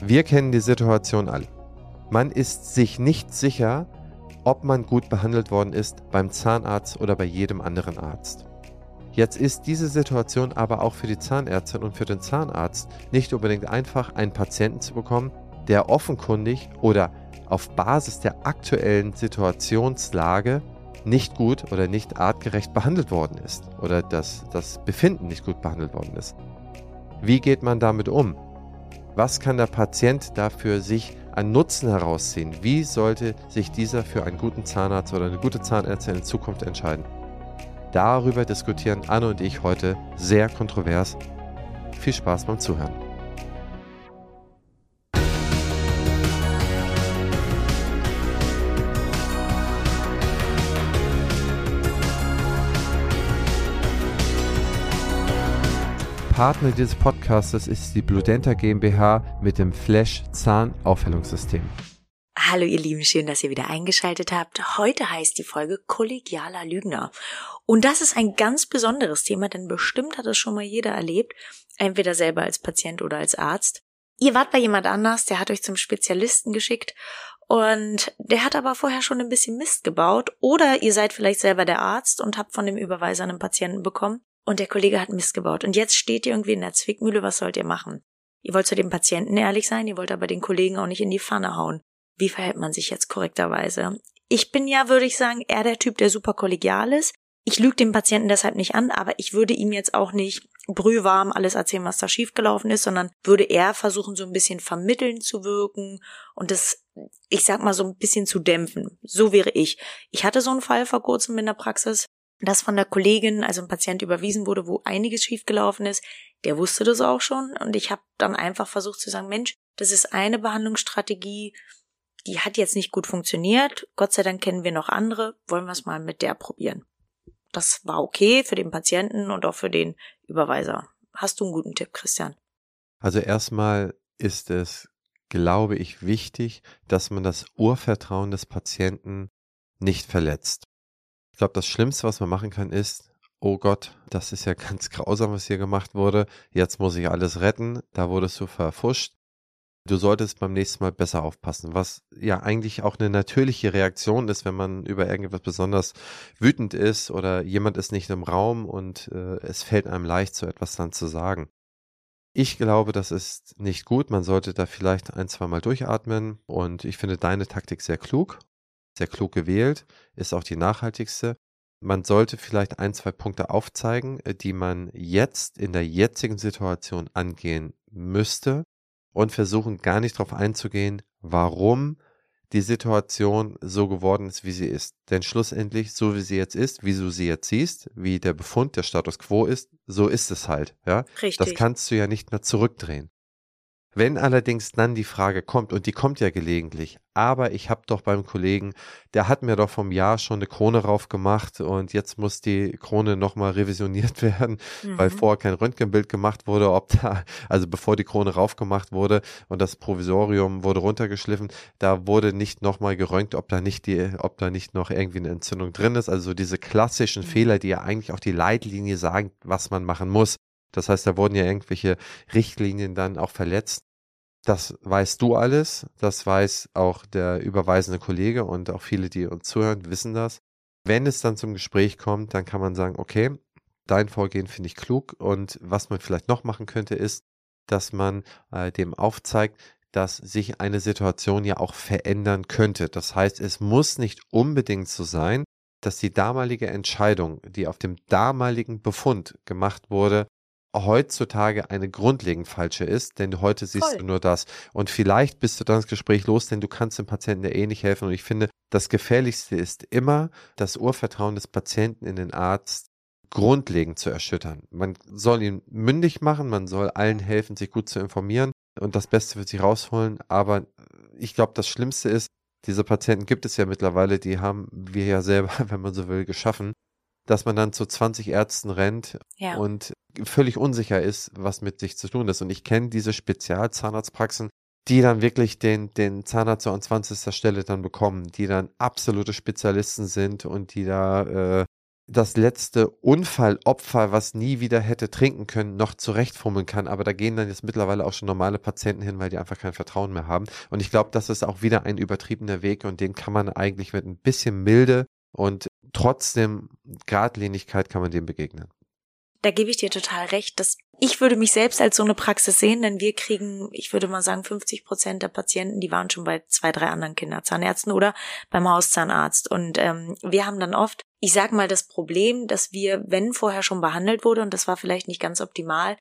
Wir kennen die Situation alle. Man ist sich nicht sicher, ob man gut behandelt worden ist beim Zahnarzt oder bei jedem anderen Arzt. Jetzt ist diese Situation aber auch für die Zahnärztin und für den Zahnarzt nicht unbedingt einfach, einen Patienten zu bekommen, der offenkundig oder auf Basis der aktuellen Situationslage nicht gut oder nicht artgerecht behandelt worden ist oder dass das Befinden nicht gut behandelt worden ist. Wie geht man damit um? Was kann der Patient dafür sich an Nutzen herausziehen? Wie sollte sich dieser für einen guten Zahnarzt oder eine gute Zahnärztin in Zukunft entscheiden? Darüber diskutieren Anne und ich heute sehr kontrovers. Viel Spaß beim Zuhören. Partner dieses Podcasts ist die Bludenta GmbH mit dem Flash Zahnaufhellungssystem. Hallo ihr Lieben, schön, dass ihr wieder eingeschaltet habt. Heute heißt die Folge Kollegialer Lügner. Und das ist ein ganz besonderes Thema, denn bestimmt hat es schon mal jeder erlebt, entweder selber als Patient oder als Arzt. Ihr wart bei jemand anders, der hat euch zum Spezialisten geschickt und der hat aber vorher schon ein bisschen Mist gebaut oder ihr seid vielleicht selber der Arzt und habt von dem Überweiser einen Patienten bekommen und der Kollege hat Mist gebaut und jetzt steht ihr irgendwie in der Zwickmühle, was sollt ihr machen? Ihr wollt zu dem Patienten ehrlich sein, ihr wollt aber den Kollegen auch nicht in die Pfanne hauen. Wie verhält man sich jetzt korrekterweise? Ich bin ja, würde ich sagen, eher der Typ, der super kollegial ist. Ich lüge dem Patienten deshalb nicht an, aber ich würde ihm jetzt auch nicht brühwarm alles erzählen, was da schiefgelaufen ist, sondern würde eher versuchen, so ein bisschen vermitteln zu wirken und das, ich sag mal, so ein bisschen zu dämpfen. So wäre ich. Ich hatte so einen Fall vor kurzem in der Praxis dass von der Kollegin, also ein Patient überwiesen wurde, wo einiges schiefgelaufen ist, der wusste das auch schon und ich habe dann einfach versucht zu sagen, Mensch, das ist eine Behandlungsstrategie, die hat jetzt nicht gut funktioniert. Gott sei Dank kennen wir noch andere. Wollen wir es mal mit der probieren. Das war okay für den Patienten und auch für den Überweiser. Hast du einen guten Tipp, Christian? Also erstmal ist es, glaube ich, wichtig, dass man das Urvertrauen des Patienten nicht verletzt. Ich glaube, das Schlimmste, was man machen kann, ist, oh Gott, das ist ja ganz grausam, was hier gemacht wurde. Jetzt muss ich alles retten. Da wurdest du verfuscht. Du solltest beim nächsten Mal besser aufpassen, was ja eigentlich auch eine natürliche Reaktion ist, wenn man über irgendetwas besonders wütend ist oder jemand ist nicht im Raum und äh, es fällt einem leicht, so etwas dann zu sagen. Ich glaube, das ist nicht gut. Man sollte da vielleicht ein, zwei Mal durchatmen und ich finde deine Taktik sehr klug sehr klug gewählt, ist auch die nachhaltigste. Man sollte vielleicht ein, zwei Punkte aufzeigen, äh, die man jetzt in der jetzigen Situation angehen müsste und versuchen gar nicht darauf einzugehen, warum die Situation so geworden ist, wie sie ist. Denn schlussendlich, so wie sie jetzt ist, wie du sie jetzt siehst, wie der Befund, der Status quo ist, so ist es halt. Ja? Richtig. Das kannst du ja nicht mehr zurückdrehen. Wenn allerdings dann die Frage kommt, und die kommt ja gelegentlich, aber ich habe doch beim Kollegen, der hat mir doch vom Jahr schon eine Krone rauf gemacht und jetzt muss die Krone nochmal revisioniert werden, mhm. weil vorher kein Röntgenbild gemacht wurde, ob da, also bevor die Krone rauf gemacht wurde und das Provisorium wurde runtergeschliffen, da wurde nicht nochmal geröntgt, ob da nicht die, ob da nicht noch irgendwie eine Entzündung drin ist. Also diese klassischen mhm. Fehler, die ja eigentlich auch die Leitlinie sagen, was man machen muss. Das heißt, da wurden ja irgendwelche Richtlinien dann auch verletzt. Das weißt du alles, das weiß auch der überweisende Kollege und auch viele, die uns zuhören, wissen das. Wenn es dann zum Gespräch kommt, dann kann man sagen, okay, dein Vorgehen finde ich klug und was man vielleicht noch machen könnte, ist, dass man äh, dem aufzeigt, dass sich eine Situation ja auch verändern könnte. Das heißt, es muss nicht unbedingt so sein, dass die damalige Entscheidung, die auf dem damaligen Befund gemacht wurde, heutzutage eine grundlegend falsche ist, denn heute siehst Voll. du nur das. Und vielleicht bist du dann das Gespräch los, denn du kannst dem Patienten ja eh nicht helfen. Und ich finde, das Gefährlichste ist immer, das Urvertrauen des Patienten in den Arzt grundlegend zu erschüttern. Man soll ihn mündig machen, man soll allen helfen, sich gut zu informieren und das Beste für sich rausholen. Aber ich glaube, das Schlimmste ist, diese Patienten gibt es ja mittlerweile, die haben wir ja selber, wenn man so will, geschaffen dass man dann zu 20 Ärzten rennt ja. und völlig unsicher ist, was mit sich zu tun ist. Und ich kenne diese Spezialzahnarztpraxen, die dann wirklich den, den Zahnarzt an 20. Stelle dann bekommen, die dann absolute Spezialisten sind und die da äh, das letzte Unfallopfer, was nie wieder hätte trinken können, noch zurechtfummeln kann. Aber da gehen dann jetzt mittlerweile auch schon normale Patienten hin, weil die einfach kein Vertrauen mehr haben. Und ich glaube, das ist auch wieder ein übertriebener Weg und den kann man eigentlich mit ein bisschen Milde und trotzdem Gradlinigkeit kann man dem begegnen da gebe ich dir total recht, dass ich würde mich selbst als so eine Praxis sehen, denn wir kriegen, ich würde mal sagen, 50 Prozent der Patienten, die waren schon bei zwei, drei anderen Kinderzahnärzten oder beim Hauszahnarzt. Und ähm, wir haben dann oft, ich sag mal, das Problem, dass wir, wenn vorher schon behandelt wurde, und das war vielleicht nicht ganz optimal,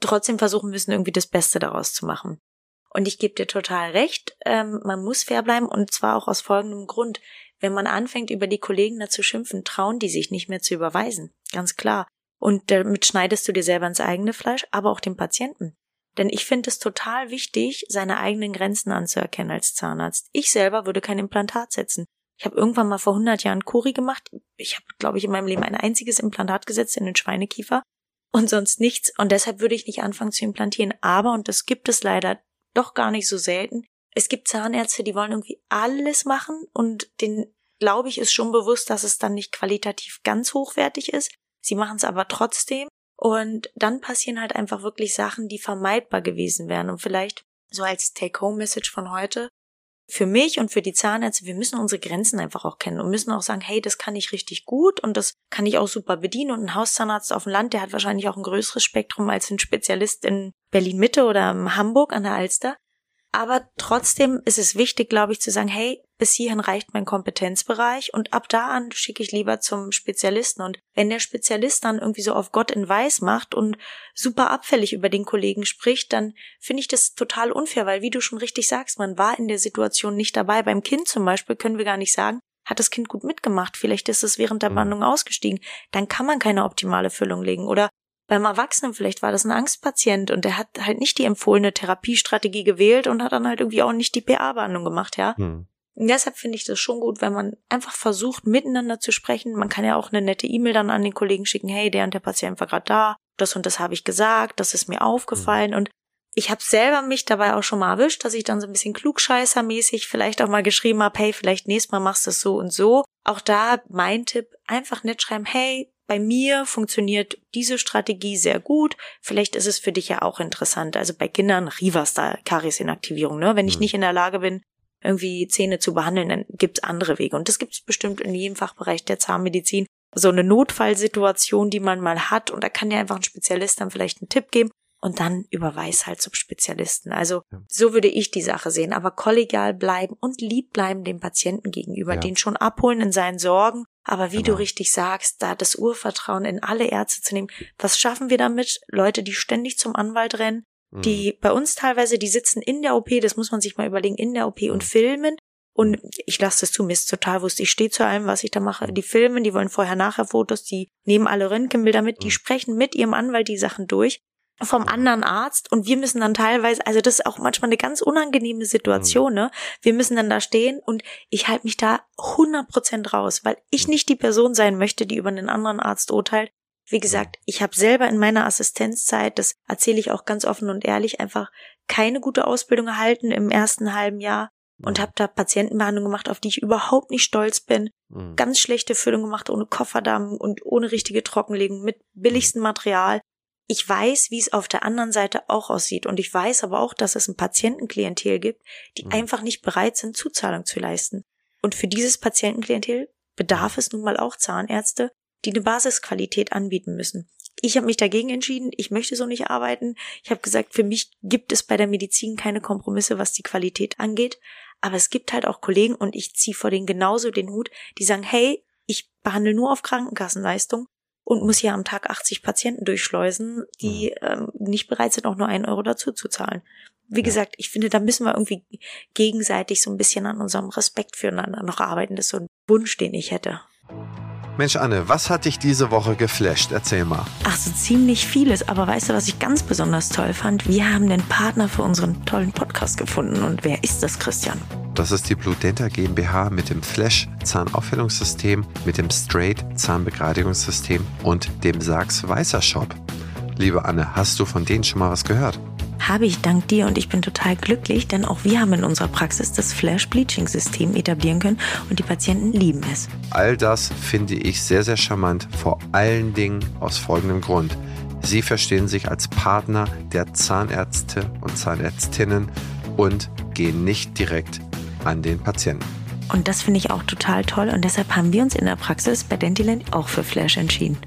trotzdem versuchen müssen, irgendwie das Beste daraus zu machen. Und ich gebe dir total recht, ähm, man muss fair bleiben und zwar auch aus folgendem Grund. Wenn man anfängt, über die Kollegen dazu schimpfen, trauen die sich nicht mehr zu überweisen. Ganz klar. Und damit schneidest du dir selber ins eigene Fleisch, aber auch dem Patienten. Denn ich finde es total wichtig, seine eigenen Grenzen anzuerkennen als Zahnarzt. Ich selber würde kein Implantat setzen. Ich habe irgendwann mal vor 100 Jahren Kuri gemacht. Ich habe, glaube ich, in meinem Leben ein einziges Implantat gesetzt in den Schweinekiefer und sonst nichts. Und deshalb würde ich nicht anfangen zu implantieren. Aber, und das gibt es leider doch gar nicht so selten, es gibt Zahnärzte, die wollen irgendwie alles machen und den glaube ich, ist schon bewusst, dass es dann nicht qualitativ ganz hochwertig ist. Sie machen es aber trotzdem. Und dann passieren halt einfach wirklich Sachen, die vermeidbar gewesen wären. Und vielleicht so als Take-Home-Message von heute. Für mich und für die Zahnärzte, wir müssen unsere Grenzen einfach auch kennen und müssen auch sagen, hey, das kann ich richtig gut und das kann ich auch super bedienen. Und ein Hauszahnarzt auf dem Land, der hat wahrscheinlich auch ein größeres Spektrum als ein Spezialist in Berlin Mitte oder in Hamburg an der Alster. Aber trotzdem ist es wichtig, glaube ich, zu sagen, hey, bis hierhin reicht mein Kompetenzbereich und ab da an schicke ich lieber zum Spezialisten. Und wenn der Spezialist dann irgendwie so auf Gott in Weiß macht und super abfällig über den Kollegen spricht, dann finde ich das total unfair, weil wie du schon richtig sagst, man war in der Situation nicht dabei. Beim Kind zum Beispiel können wir gar nicht sagen, hat das Kind gut mitgemacht, vielleicht ist es während der Behandlung ausgestiegen, dann kann man keine optimale Füllung legen. Oder beim Erwachsenen vielleicht war das ein Angstpatient und der hat halt nicht die empfohlene Therapiestrategie gewählt und hat dann halt irgendwie auch nicht die PA-Behandlung gemacht, ja. Hm. Und deshalb finde ich das schon gut, wenn man einfach versucht, miteinander zu sprechen. Man kann ja auch eine nette E-Mail dann an den Kollegen schicken, hey, der und der Patient war gerade da, das und das habe ich gesagt, das ist mir aufgefallen. Hm. Und ich habe selber mich dabei auch schon mal erwischt, dass ich dann so ein bisschen klugscheißermäßig vielleicht auch mal geschrieben habe, hey, vielleicht nächstes Mal machst du es so und so. Auch da mein Tipp, einfach nicht schreiben, hey, bei mir funktioniert diese Strategie sehr gut. Vielleicht ist es für dich ja auch interessant. Also bei Kindern Rivas da Karisinaktivierung, ne? Wenn ich mhm. nicht in der Lage bin, irgendwie Zähne zu behandeln, dann gibt's andere Wege. Und das gibt's bestimmt in jedem Fachbereich der Zahnmedizin. So eine Notfallsituation, die man mal hat. Und da kann dir einfach ein Spezialist dann vielleicht einen Tipp geben und dann überweis halt zum Spezialisten. Also ja. so würde ich die Sache sehen, aber kollegial bleiben und lieb bleiben dem Patienten gegenüber, ja. den schon abholen in seinen Sorgen. Aber wie genau. du richtig sagst, da das Urvertrauen in alle Ärzte zu nehmen, was schaffen wir damit? Leute, die ständig zum Anwalt rennen, mhm. die bei uns teilweise, die sitzen in der OP, das muss man sich mal überlegen, in der OP mhm. und filmen. Und ich lasse das zu, mir ist total wurscht. Ich stehe zu allem, was ich da mache. Mhm. Die filmen, die wollen vorher-nachher Fotos, die nehmen alle Röntgenbilder mit, die mhm. sprechen mit ihrem Anwalt die Sachen durch vom anderen Arzt und wir müssen dann teilweise, also das ist auch manchmal eine ganz unangenehme Situation, ne? Wir müssen dann da stehen und ich halte mich da 100% raus, weil ich nicht die Person sein möchte, die über einen anderen Arzt urteilt. Wie gesagt, ich habe selber in meiner Assistenzzeit, das erzähle ich auch ganz offen und ehrlich, einfach keine gute Ausbildung erhalten im ersten halben Jahr und habe da Patientenbehandlung gemacht, auf die ich überhaupt nicht stolz bin. Ganz schlechte Füllung gemacht, ohne Kofferdamm und ohne richtige Trockenlegung, mit billigstem Material ich weiß, wie es auf der anderen Seite auch aussieht. Und ich weiß aber auch, dass es ein Patientenklientel gibt, die mhm. einfach nicht bereit sind, Zuzahlung zu leisten. Und für dieses Patientenklientel bedarf es nun mal auch Zahnärzte, die eine Basisqualität anbieten müssen. Ich habe mich dagegen entschieden, ich möchte so nicht arbeiten. Ich habe gesagt, für mich gibt es bei der Medizin keine Kompromisse, was die Qualität angeht. Aber es gibt halt auch Kollegen und ich ziehe vor denen genauso den Hut, die sagen, hey, ich behandle nur auf Krankenkassenleistung und muss hier am Tag 80 Patienten durchschleusen, die mhm. ähm, nicht bereit sind, auch nur einen Euro dazu zu zahlen. Wie ja. gesagt, ich finde, da müssen wir irgendwie gegenseitig so ein bisschen an unserem Respekt füreinander noch arbeiten. Das ist so ein Wunsch, den ich hätte. Mensch, Anne, was hat dich diese Woche geflasht? Erzähl mal. Ach, so ziemlich vieles. Aber weißt du, was ich ganz besonders toll fand? Wir haben den Partner für unseren tollen Podcast gefunden. Und wer ist das, Christian? Das ist die Blue Denta GmbH mit dem Flash Zahnaufhellungssystem, mit dem Straight Zahnbegradigungssystem und dem Sachs Weißer Shop. Liebe Anne, hast du von denen schon mal was gehört? Habe ich dank dir und ich bin total glücklich, denn auch wir haben in unserer Praxis das Flash Bleaching System etablieren können und die Patienten lieben es. All das finde ich sehr, sehr charmant, vor allen Dingen aus folgendem Grund. Sie verstehen sich als Partner der Zahnärzte und Zahnärztinnen und gehen nicht direkt an den Patienten. Und das finde ich auch total toll und deshalb haben wir uns in der Praxis bei Dentiland auch für Flash entschieden.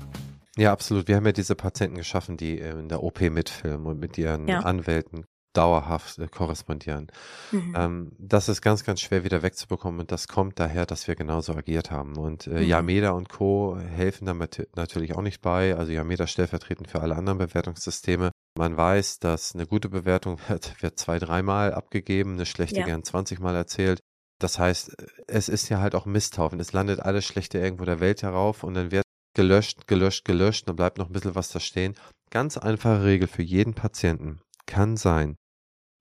Ja, absolut. Wir haben ja diese Patienten geschaffen, die äh, in der OP mitfilmen und mit ihren ja. Anwälten dauerhaft äh, korrespondieren. Mhm. Ähm, das ist ganz, ganz schwer wieder wegzubekommen und das kommt daher, dass wir genauso agiert haben. Und äh, mhm. Yameda und Co. helfen damit natürlich auch nicht bei. Also Yameda stellvertretend für alle anderen Bewertungssysteme. Man weiß, dass eine gute Bewertung wird, wird zwei, dreimal abgegeben, eine schlechte ja. gern 20 Mal erzählt. Das heißt, es ist ja halt auch Misthaufen. Es landet alles Schlechte irgendwo der Welt herauf und dann wird gelöscht, gelöscht, gelöscht, dann bleibt noch ein bisschen was da stehen. Ganz einfache Regel für jeden Patienten kann sein,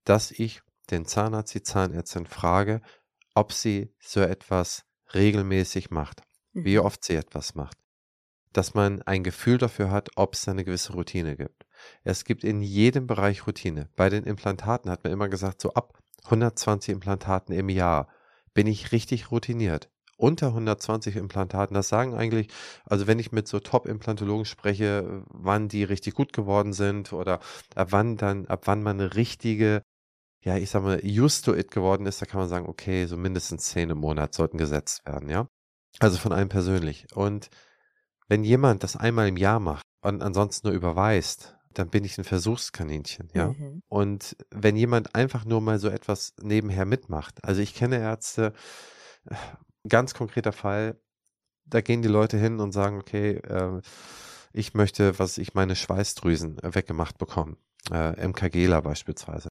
dass ich den Zahnarzt, die Zahnärztin frage, ob sie so etwas regelmäßig macht, wie mhm. oft sie etwas macht. Dass man ein Gefühl dafür hat, ob es eine gewisse Routine gibt. Es gibt in jedem Bereich Routine. Bei den Implantaten hat man immer gesagt, so ab 120 Implantaten im Jahr bin ich richtig routiniert unter 120 Implantaten. Das sagen eigentlich, also wenn ich mit so Top-Implantologen spreche, wann die richtig gut geworden sind oder ab wann dann, ab wann man eine richtige, ja, ich sag mal, used to it geworden ist, da kann man sagen, okay, so mindestens zehn im Monat sollten gesetzt werden, ja. Also von einem persönlich. Und wenn jemand das einmal im Jahr macht und ansonsten nur überweist, dann bin ich ein Versuchskaninchen, ja. Mhm. Und wenn jemand einfach nur mal so etwas nebenher mitmacht, also ich kenne Ärzte, ganz konkreter Fall, da gehen die Leute hin und sagen, okay, äh, ich möchte, was ich meine Schweißdrüsen weggemacht bekommen. Äh, MKGler beispielsweise.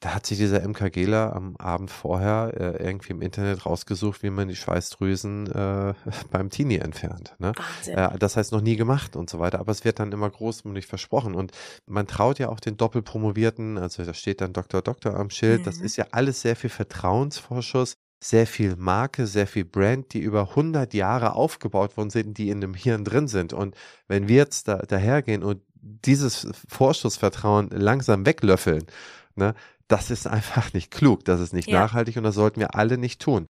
Da hat sich dieser MKGler am Abend vorher äh, irgendwie im Internet rausgesucht, wie man die Schweißdrüsen äh, beim Teenie entfernt. Ne? Äh, das heißt noch nie gemacht und so weiter, aber es wird dann immer großmütig versprochen. Und man traut ja auch den Doppelpromovierten, also da steht dann Doktor Doktor am Schild, mhm. das ist ja alles sehr viel Vertrauensvorschuss sehr viel Marke, sehr viel Brand, die über 100 Jahre aufgebaut worden sind, die in dem Hirn drin sind. Und wenn wir jetzt da, dahergehen und dieses Vorschussvertrauen langsam weglöffeln, ne, das ist einfach nicht klug, das ist nicht ja. nachhaltig und das sollten wir alle nicht tun.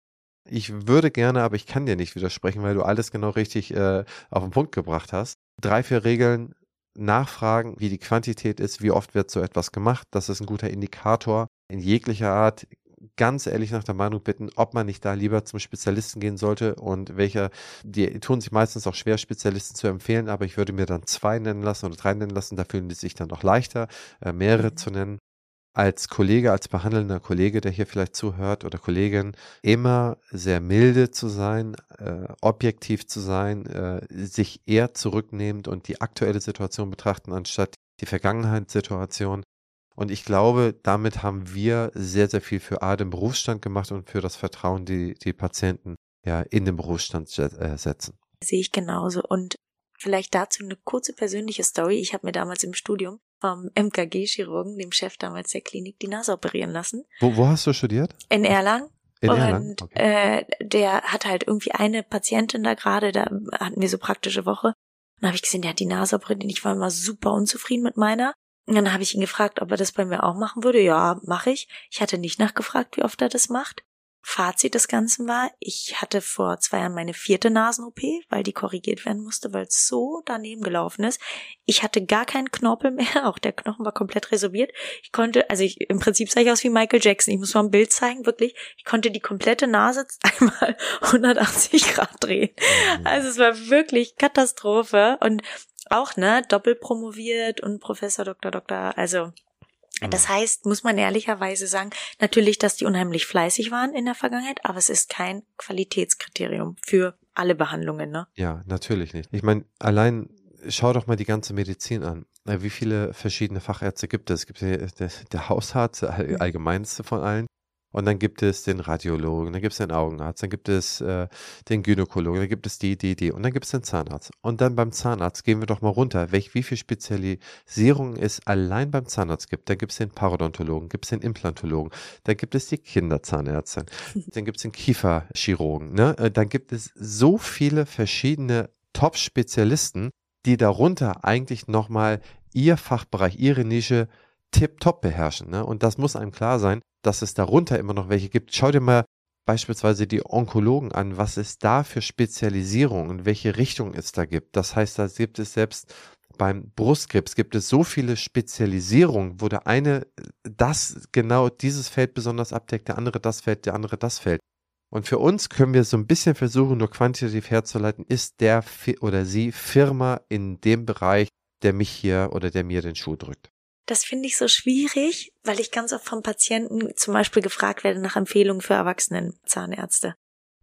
Ich würde gerne, aber ich kann dir nicht widersprechen, weil du alles genau richtig äh, auf den Punkt gebracht hast. Drei, vier Regeln nachfragen, wie die Quantität ist, wie oft wird so etwas gemacht. Das ist ein guter Indikator in jeglicher Art ganz ehrlich nach der Meinung bitten, ob man nicht da lieber zum Spezialisten gehen sollte und welcher, die tun sich meistens auch schwer, Spezialisten zu empfehlen, aber ich würde mir dann zwei nennen lassen oder drei nennen lassen, da fühlen die sich dann auch leichter, äh, mehrere mhm. zu nennen. Als Kollege, als behandelnder Kollege, der hier vielleicht zuhört oder Kollegin, immer sehr milde zu sein, äh, objektiv zu sein, äh, sich eher zurücknehmend und die aktuelle Situation betrachten, anstatt die Vergangenheitssituation und ich glaube, damit haben wir sehr, sehr viel für A, den Berufsstand gemacht und für das Vertrauen, die die Patienten ja in den Berufsstand äh, setzen. Sehe ich genauso. Und vielleicht dazu eine kurze persönliche Story. Ich habe mir damals im Studium vom MKG-Chirurgen, dem Chef damals der Klinik, die Nase operieren lassen. Wo, wo hast du studiert? In Erlangen. In und Erlangen? Okay. äh, der hat halt irgendwie eine Patientin da gerade, da hatten wir so praktische Woche. Und dann habe ich gesehen, der hat die Nase operiert und ich war immer super unzufrieden mit meiner. Und dann habe ich ihn gefragt, ob er das bei mir auch machen würde. Ja, mache ich. Ich hatte nicht nachgefragt, wie oft er das macht. Fazit des Ganzen war, ich hatte vor zwei Jahren meine vierte Nasen-OP, weil die korrigiert werden musste, weil es so daneben gelaufen ist. Ich hatte gar keinen Knorpel mehr, auch der Knochen war komplett resorbiert. Ich konnte, also ich, im Prinzip sah ich aus wie Michael Jackson. Ich muss mal ein Bild zeigen, wirklich. Ich konnte die komplette Nase einmal 180 Grad drehen. Mhm. Also es war wirklich Katastrophe. Und auch, ne, doppelt promoviert und Professor, Doktor, Doktor, also das heißt, muss man ehrlicherweise sagen, natürlich, dass die unheimlich fleißig waren in der Vergangenheit, aber es ist kein Qualitätskriterium für alle Behandlungen, ne? Ja, natürlich nicht. Ich meine, allein schau doch mal die ganze Medizin an. Wie viele verschiedene Fachärzte gibt es? Es gibt der, der Hausarzt, der mhm. allgemeinste von allen. Und dann gibt es den Radiologen, dann gibt es den Augenarzt, dann gibt es äh, den Gynäkologen, dann gibt es die, die, die und dann gibt es den Zahnarzt. Und dann beim Zahnarzt gehen wir doch mal runter, welch, wie viel Spezialisierung es allein beim Zahnarzt gibt. Da gibt es den Parodontologen, gibt es den Implantologen, da gibt es die Kinderzahnärztin, dann gibt es den Kieferchirurgen. Ne? Äh, dann gibt es so viele verschiedene Top-Spezialisten, die darunter eigentlich nochmal ihr Fachbereich, ihre Nische tipptopp beherrschen. Ne? Und das muss einem klar sein, dass es darunter immer noch welche gibt. Schau dir mal beispielsweise die Onkologen an, was es da für Spezialisierung und welche Richtung es da gibt. Das heißt, da gibt es selbst beim Brustkrebs gibt es so viele Spezialisierungen, wo der eine das genau dieses Feld besonders abdeckt, der andere das Feld, der andere das Feld. Und für uns können wir so ein bisschen versuchen, nur quantitativ herzuleiten, ist der oder sie Firma in dem Bereich, der mich hier oder der mir den Schuh drückt. Das finde ich so schwierig, weil ich ganz oft von Patienten zum Beispiel gefragt werde nach Empfehlungen für Erwachsenen Zahnärzte.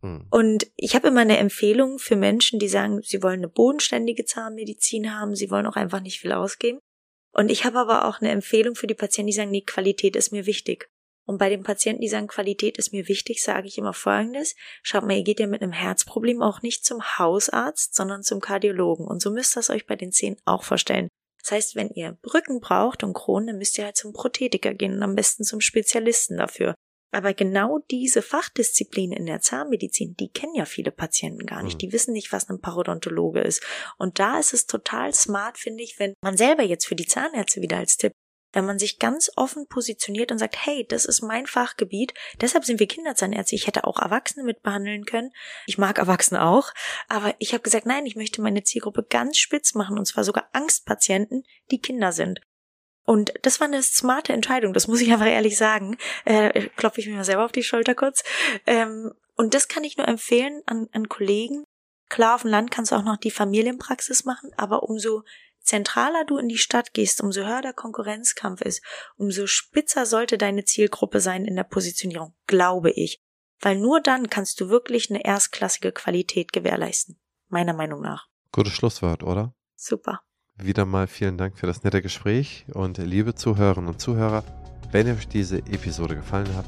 Hm. Und ich habe immer eine Empfehlung für Menschen, die sagen, sie wollen eine bodenständige Zahnmedizin haben, sie wollen auch einfach nicht viel ausgeben. Und ich habe aber auch eine Empfehlung für die Patienten, die sagen, nee, Qualität ist mir wichtig. Und bei den Patienten, die sagen, Qualität ist mir wichtig, sage ich immer Folgendes. Schaut mal, ihr geht ja mit einem Herzproblem auch nicht zum Hausarzt, sondern zum Kardiologen. Und so müsst ihr es euch bei den Zähnen auch vorstellen. Das heißt, wenn ihr Brücken braucht und Kronen, dann müsst ihr halt zum Prothetiker gehen und am besten zum Spezialisten dafür. Aber genau diese Fachdisziplin in der Zahnmedizin, die kennen ja viele Patienten gar nicht. Mhm. Die wissen nicht, was ein Parodontologe ist. Und da ist es total smart, finde ich, wenn man selber jetzt für die Zahnärzte wieder als Tipp wenn man sich ganz offen positioniert und sagt, hey, das ist mein Fachgebiet, deshalb sind wir Kinderzahnärzte. Ich hätte auch Erwachsene mit behandeln können. Ich mag Erwachsene auch, aber ich habe gesagt, nein, ich möchte meine Zielgruppe ganz spitz machen und zwar sogar Angstpatienten, die Kinder sind. Und das war eine smarte Entscheidung, das muss ich einfach ehrlich sagen. Äh, klopfe ich mir mal selber auf die Schulter kurz. Ähm, und das kann ich nur empfehlen an, an Kollegen. Klar, auf dem Land kannst du auch noch die Familienpraxis machen, aber umso zentraler du in die Stadt gehst, umso höher der Konkurrenzkampf ist, umso spitzer sollte deine Zielgruppe sein in der Positionierung, glaube ich. Weil nur dann kannst du wirklich eine erstklassige Qualität gewährleisten. Meiner Meinung nach. Gutes Schlusswort, oder? Super. Wieder mal vielen Dank für das nette Gespräch und liebe Zuhörerinnen und Zuhörer, wenn euch diese Episode gefallen hat,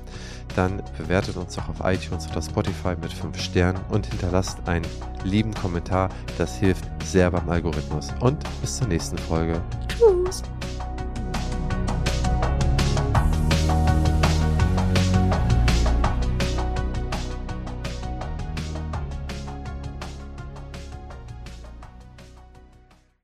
dann bewertet uns doch auf iTunes oder Spotify mit 5 Sternen und hinterlasst einen lieben Kommentar. Das hilft sehr beim Algorithmus. Und bis zur nächsten Folge. Tschüss.